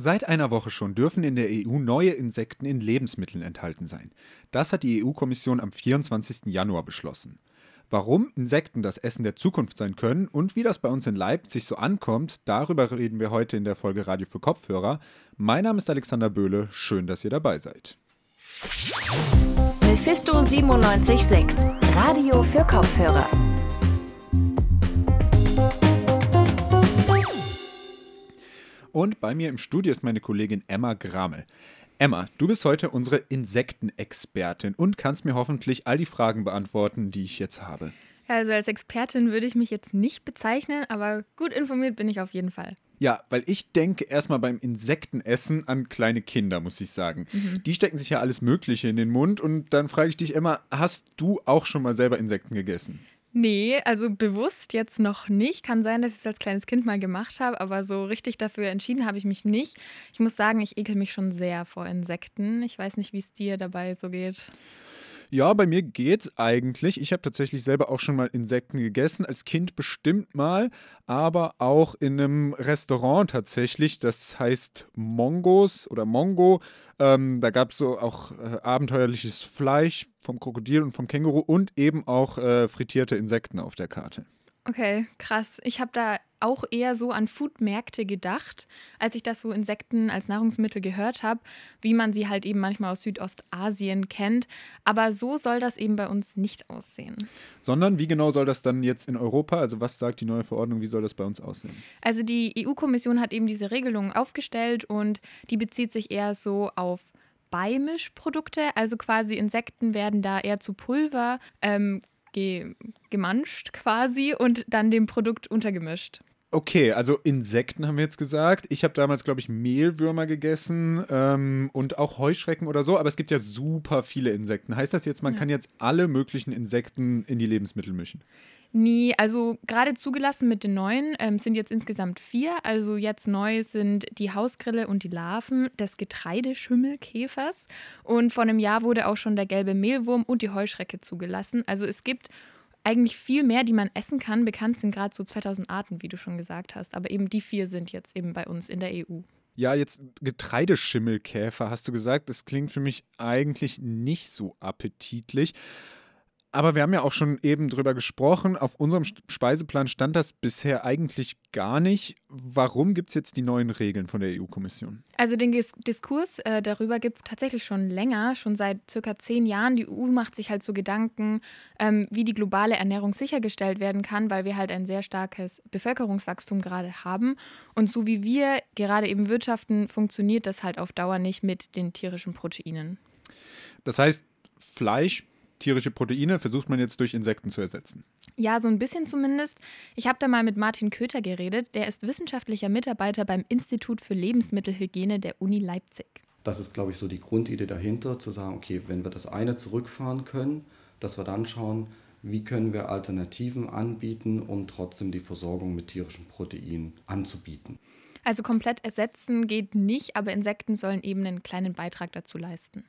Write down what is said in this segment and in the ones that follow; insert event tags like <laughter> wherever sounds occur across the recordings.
Seit einer Woche schon dürfen in der EU neue Insekten in Lebensmitteln enthalten sein. Das hat die EU-Kommission am 24. Januar beschlossen. Warum Insekten das Essen der Zukunft sein können und wie das bei uns in Leipzig so ankommt, darüber reden wir heute in der Folge Radio für Kopfhörer. Mein Name ist Alexander Böhle, schön, dass ihr dabei seid. Mephisto 976, Radio für Kopfhörer. Und bei mir im Studio ist meine Kollegin Emma Gramel. Emma, du bist heute unsere Insektenexpertin und kannst mir hoffentlich all die Fragen beantworten, die ich jetzt habe. Also als Expertin würde ich mich jetzt nicht bezeichnen, aber gut informiert bin ich auf jeden Fall. Ja, weil ich denke erstmal beim Insektenessen an kleine Kinder, muss ich sagen. Mhm. Die stecken sich ja alles Mögliche in den Mund und dann frage ich dich, Emma, hast du auch schon mal selber Insekten gegessen? Nee, also bewusst jetzt noch nicht. Kann sein, dass ich es als kleines Kind mal gemacht habe, aber so richtig dafür entschieden habe ich mich nicht. Ich muss sagen, ich ekel mich schon sehr vor Insekten. Ich weiß nicht, wie es dir dabei so geht. Ja, bei mir geht's eigentlich. Ich habe tatsächlich selber auch schon mal Insekten gegessen, als Kind bestimmt mal, aber auch in einem Restaurant tatsächlich. Das heißt Mongos oder Mongo. Ähm, da gab es so auch äh, abenteuerliches Fleisch vom Krokodil und vom Känguru und eben auch äh, frittierte Insekten auf der Karte. Okay, krass. Ich habe da auch eher so an Foodmärkte gedacht, als ich das so Insekten als Nahrungsmittel gehört habe, wie man sie halt eben manchmal aus Südostasien kennt. Aber so soll das eben bei uns nicht aussehen. Sondern wie genau soll das dann jetzt in Europa? Also was sagt die neue Verordnung, wie soll das bei uns aussehen? Also die EU-Kommission hat eben diese Regelung aufgestellt und die bezieht sich eher so auf Beimischprodukte, also quasi Insekten werden da eher zu Pulver ähm, gemanscht quasi und dann dem Produkt untergemischt. Okay, also Insekten haben wir jetzt gesagt. Ich habe damals, glaube ich, Mehlwürmer gegessen ähm, und auch Heuschrecken oder so, aber es gibt ja super viele Insekten. Heißt das jetzt, man ja. kann jetzt alle möglichen Insekten in die Lebensmittel mischen? Nie, also gerade zugelassen mit den neuen ähm, sind jetzt insgesamt vier. Also jetzt neu sind die Hausgrille und die Larven des Getreideschimmelkäfers. Und vor einem Jahr wurde auch schon der gelbe Mehlwurm und die Heuschrecke zugelassen. Also es gibt eigentlich viel mehr, die man essen kann. Bekannt sind gerade so 2000 Arten, wie du schon gesagt hast. Aber eben die vier sind jetzt eben bei uns in der EU. Ja, jetzt Getreideschimmelkäfer hast du gesagt. Das klingt für mich eigentlich nicht so appetitlich. Aber wir haben ja auch schon eben drüber gesprochen. Auf unserem Speiseplan stand das bisher eigentlich gar nicht. Warum gibt es jetzt die neuen Regeln von der EU-Kommission? Also den Diskurs äh, darüber gibt es tatsächlich schon länger, schon seit circa zehn Jahren. Die EU macht sich halt so Gedanken, ähm, wie die globale Ernährung sichergestellt werden kann, weil wir halt ein sehr starkes Bevölkerungswachstum gerade haben. Und so wie wir gerade eben wirtschaften, funktioniert das halt auf Dauer nicht mit den tierischen Proteinen. Das heißt, Fleisch tierische Proteine versucht man jetzt durch Insekten zu ersetzen. Ja, so ein bisschen zumindest. Ich habe da mal mit Martin Köter geredet. Der ist wissenschaftlicher Mitarbeiter beim Institut für Lebensmittelhygiene der Uni Leipzig. Das ist, glaube ich, so die Grundidee dahinter, zu sagen, okay, wenn wir das eine zurückfahren können, dass wir dann schauen, wie können wir Alternativen anbieten, um trotzdem die Versorgung mit tierischen Proteinen anzubieten. Also komplett ersetzen geht nicht, aber Insekten sollen eben einen kleinen Beitrag dazu leisten.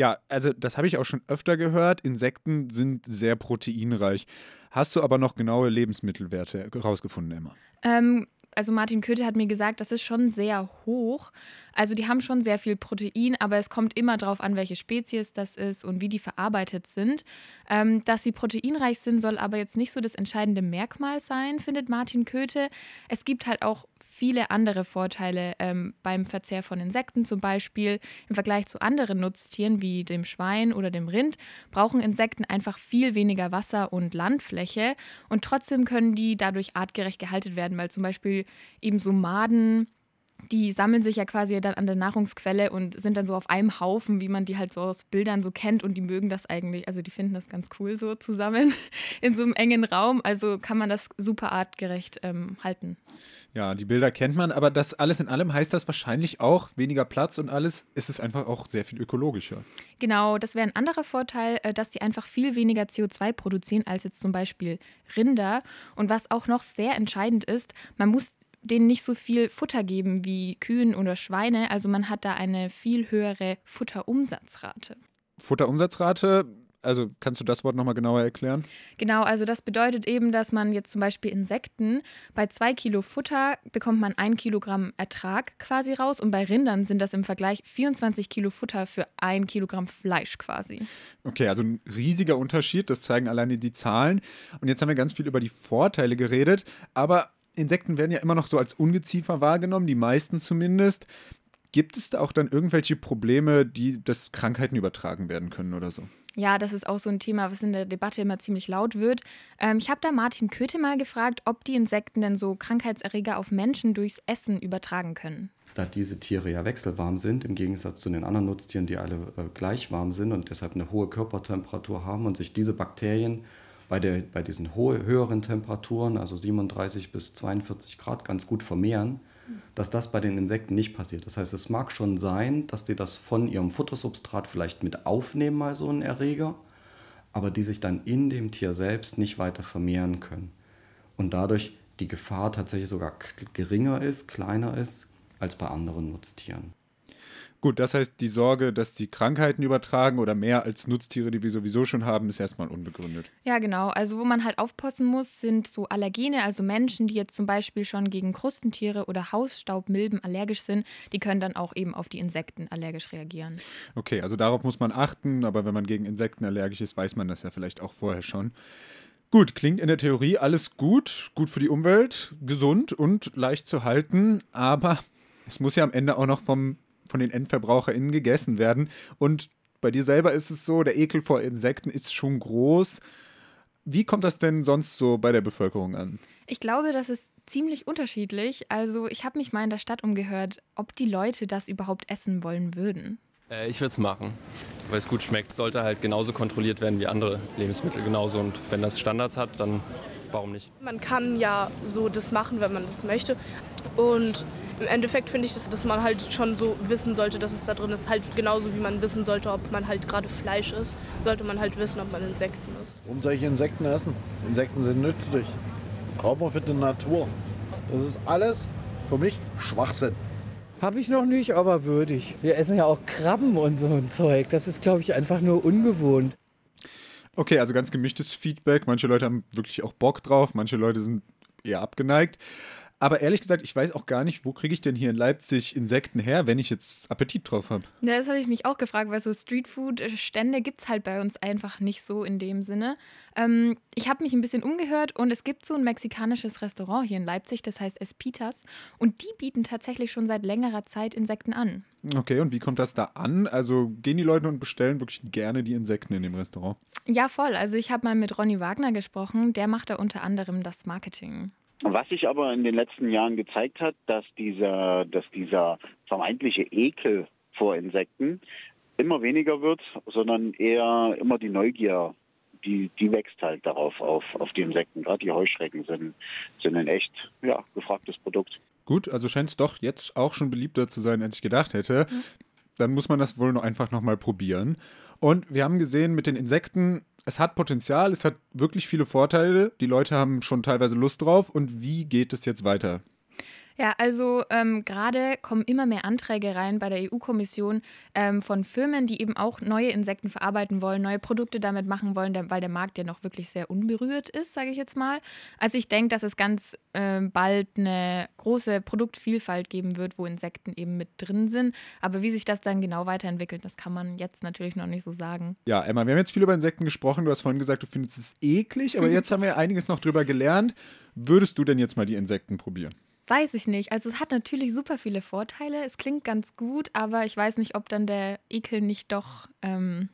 Ja, also das habe ich auch schon öfter gehört. Insekten sind sehr proteinreich. Hast du aber noch genaue Lebensmittelwerte herausgefunden, Emma? Ähm, also Martin Köthe hat mir gesagt, das ist schon sehr hoch. Also die haben schon sehr viel Protein, aber es kommt immer darauf an, welche Spezies das ist und wie die verarbeitet sind. Ähm, dass sie proteinreich sind, soll aber jetzt nicht so das entscheidende Merkmal sein, findet Martin Köthe. Es gibt halt auch viele andere Vorteile ähm, beim Verzehr von Insekten. Zum Beispiel im Vergleich zu anderen Nutztieren wie dem Schwein oder dem Rind brauchen Insekten einfach viel weniger Wasser und Landfläche und trotzdem können die dadurch artgerecht gehalten werden, weil zum Beispiel eben so Maden die sammeln sich ja quasi dann an der Nahrungsquelle und sind dann so auf einem Haufen, wie man die halt so aus Bildern so kennt und die mögen das eigentlich, also die finden das ganz cool so zusammen <laughs> in so einem engen Raum, also kann man das super artgerecht ähm, halten. Ja, die Bilder kennt man, aber das alles in allem heißt das wahrscheinlich auch weniger Platz und alles ist es einfach auch sehr viel ökologischer. Genau, das wäre ein anderer Vorteil, äh, dass die einfach viel weniger CO2 produzieren als jetzt zum Beispiel Rinder und was auch noch sehr entscheidend ist, man muss denen nicht so viel Futter geben wie Kühen oder Schweine. Also man hat da eine viel höhere Futterumsatzrate. Futterumsatzrate Also kannst du das Wort nochmal genauer erklären? Genau, also das bedeutet eben, dass man jetzt zum Beispiel Insekten, bei zwei Kilo Futter bekommt man ein Kilogramm Ertrag quasi raus und bei Rindern sind das im Vergleich 24 Kilo Futter für ein Kilogramm Fleisch quasi. Okay, also ein riesiger Unterschied, das zeigen alleine die Zahlen. Und jetzt haben wir ganz viel über die Vorteile geredet, aber Insekten werden ja immer noch so als Ungeziefer wahrgenommen, die meisten zumindest. Gibt es da auch dann irgendwelche Probleme, die das Krankheiten übertragen werden können oder so? Ja, das ist auch so ein Thema, was in der Debatte immer ziemlich laut wird. Ähm, ich habe da Martin Köthe mal gefragt, ob die Insekten denn so Krankheitserreger auf Menschen durchs Essen übertragen können. Da diese Tiere ja wechselwarm sind, im Gegensatz zu den anderen Nutztieren, die alle äh, gleich warm sind und deshalb eine hohe Körpertemperatur haben und sich diese Bakterien bei, der, bei diesen hohe, höheren Temperaturen, also 37 bis 42 Grad, ganz gut vermehren, dass das bei den Insekten nicht passiert. Das heißt, es mag schon sein, dass die das von ihrem Futtersubstrat vielleicht mit aufnehmen, mal so einen Erreger, aber die sich dann in dem Tier selbst nicht weiter vermehren können. Und dadurch die Gefahr tatsächlich sogar geringer ist, kleiner ist als bei anderen Nutztieren. Gut, das heißt, die Sorge, dass die Krankheiten übertragen oder mehr als Nutztiere, die wir sowieso schon haben, ist erstmal unbegründet. Ja, genau. Also wo man halt aufpassen muss, sind so Allergene, also Menschen, die jetzt zum Beispiel schon gegen Krustentiere oder Hausstaubmilben allergisch sind, die können dann auch eben auf die Insekten allergisch reagieren. Okay, also darauf muss man achten, aber wenn man gegen Insekten allergisch ist, weiß man das ja vielleicht auch vorher schon. Gut, klingt in der Theorie alles gut, gut für die Umwelt, gesund und leicht zu halten, aber <laughs> es muss ja am Ende auch noch vom von den EndverbraucherInnen gegessen werden. Und bei dir selber ist es so, der Ekel vor Insekten ist schon groß. Wie kommt das denn sonst so bei der Bevölkerung an? Ich glaube, das ist ziemlich unterschiedlich. Also ich habe mich mal in der Stadt umgehört, ob die Leute das überhaupt essen wollen würden. Äh, ich würde es machen, weil es gut schmeckt. Sollte halt genauso kontrolliert werden wie andere Lebensmittel genauso. Und wenn das Standards hat, dann warum nicht? Man kann ja so das machen, wenn man das möchte. Und im Endeffekt finde ich, dass, dass man halt schon so wissen sollte, dass es da drin ist. Halt genauso wie man wissen sollte, ob man halt gerade Fleisch isst, sollte man halt wissen, ob man Insekten isst. Warum soll ich Insekten essen? Insekten sind nützlich. Brauchen wir für die Natur. Das ist alles für mich Schwachsinn. Habe ich noch nicht, aber würdig. Wir essen ja auch Krabben und so ein Zeug. Das ist, glaube ich, einfach nur ungewohnt. Okay, also ganz gemischtes Feedback. Manche Leute haben wirklich auch Bock drauf, manche Leute sind eher abgeneigt. Aber ehrlich gesagt, ich weiß auch gar nicht, wo kriege ich denn hier in Leipzig Insekten her, wenn ich jetzt Appetit drauf habe. Ja, das habe ich mich auch gefragt, weil so Streetfood-Stände gibt es halt bei uns einfach nicht so in dem Sinne. Ähm, ich habe mich ein bisschen umgehört und es gibt so ein mexikanisches Restaurant hier in Leipzig, das heißt Espitas. Und die bieten tatsächlich schon seit längerer Zeit Insekten an. Okay, und wie kommt das da an? Also gehen die Leute und bestellen wirklich gerne die Insekten in dem Restaurant? Ja, voll. Also ich habe mal mit Ronny Wagner gesprochen, der macht da unter anderem das Marketing. Was sich aber in den letzten Jahren gezeigt hat, dass dieser, dass dieser vermeintliche Ekel vor Insekten immer weniger wird, sondern eher immer die Neugier, die, die wächst halt darauf, auf, auf die Insekten. Gerade die Heuschrecken sind, sind ein echt ja, gefragtes Produkt. Gut, also scheint es doch jetzt auch schon beliebter zu sein, als ich gedacht hätte. Mhm. Dann muss man das wohl noch einfach nochmal probieren. Und wir haben gesehen, mit den Insekten es hat Potenzial, es hat wirklich viele Vorteile. Die Leute haben schon teilweise Lust drauf. Und wie geht es jetzt weiter? Ja, also ähm, gerade kommen immer mehr Anträge rein bei der EU-Kommission ähm, von Firmen, die eben auch neue Insekten verarbeiten wollen, neue Produkte damit machen wollen, weil der Markt ja noch wirklich sehr unberührt ist, sage ich jetzt mal. Also ich denke, dass es ganz äh, bald eine große Produktvielfalt geben wird, wo Insekten eben mit drin sind. Aber wie sich das dann genau weiterentwickelt, das kann man jetzt natürlich noch nicht so sagen. Ja, Emma, wir haben jetzt viel über Insekten gesprochen. Du hast vorhin gesagt, du findest es eklig, aber <laughs> jetzt haben wir einiges noch drüber gelernt. Würdest du denn jetzt mal die Insekten probieren? Weiß ich nicht. Also es hat natürlich super viele Vorteile. Es klingt ganz gut, aber ich weiß nicht, ob dann der Ekel nicht doch ähm,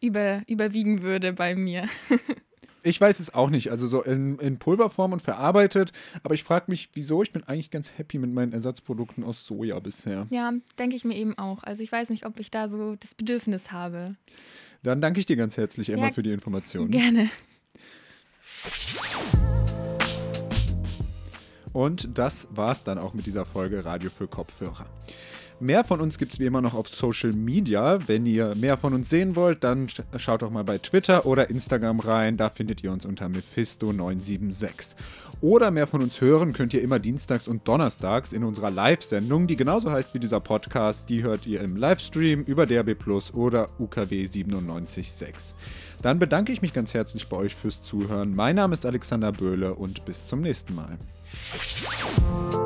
über, überwiegen würde bei mir. <laughs> ich weiß es auch nicht. Also so in, in Pulverform und verarbeitet. Aber ich frage mich, wieso? Ich bin eigentlich ganz happy mit meinen Ersatzprodukten aus Soja bisher. Ja, denke ich mir eben auch. Also ich weiß nicht, ob ich da so das Bedürfnis habe. Dann danke ich dir ganz herzlich, Emma, ja, für die Information. Gerne. Und das war's dann auch mit dieser Folge Radio für Kopfhörer. Mehr von uns gibt es wie immer noch auf Social Media. Wenn ihr mehr von uns sehen wollt, dann schaut doch mal bei Twitter oder Instagram rein. Da findet ihr uns unter Mephisto976. Oder mehr von uns hören könnt ihr immer dienstags und donnerstags in unserer Live-Sendung, die genauso heißt wie dieser Podcast. Die hört ihr im Livestream über DRB Plus oder UKW 97.6. Dann bedanke ich mich ganz herzlich bei euch fürs Zuhören. Mein Name ist Alexander Böhle und bis zum nächsten Mal. Thank you.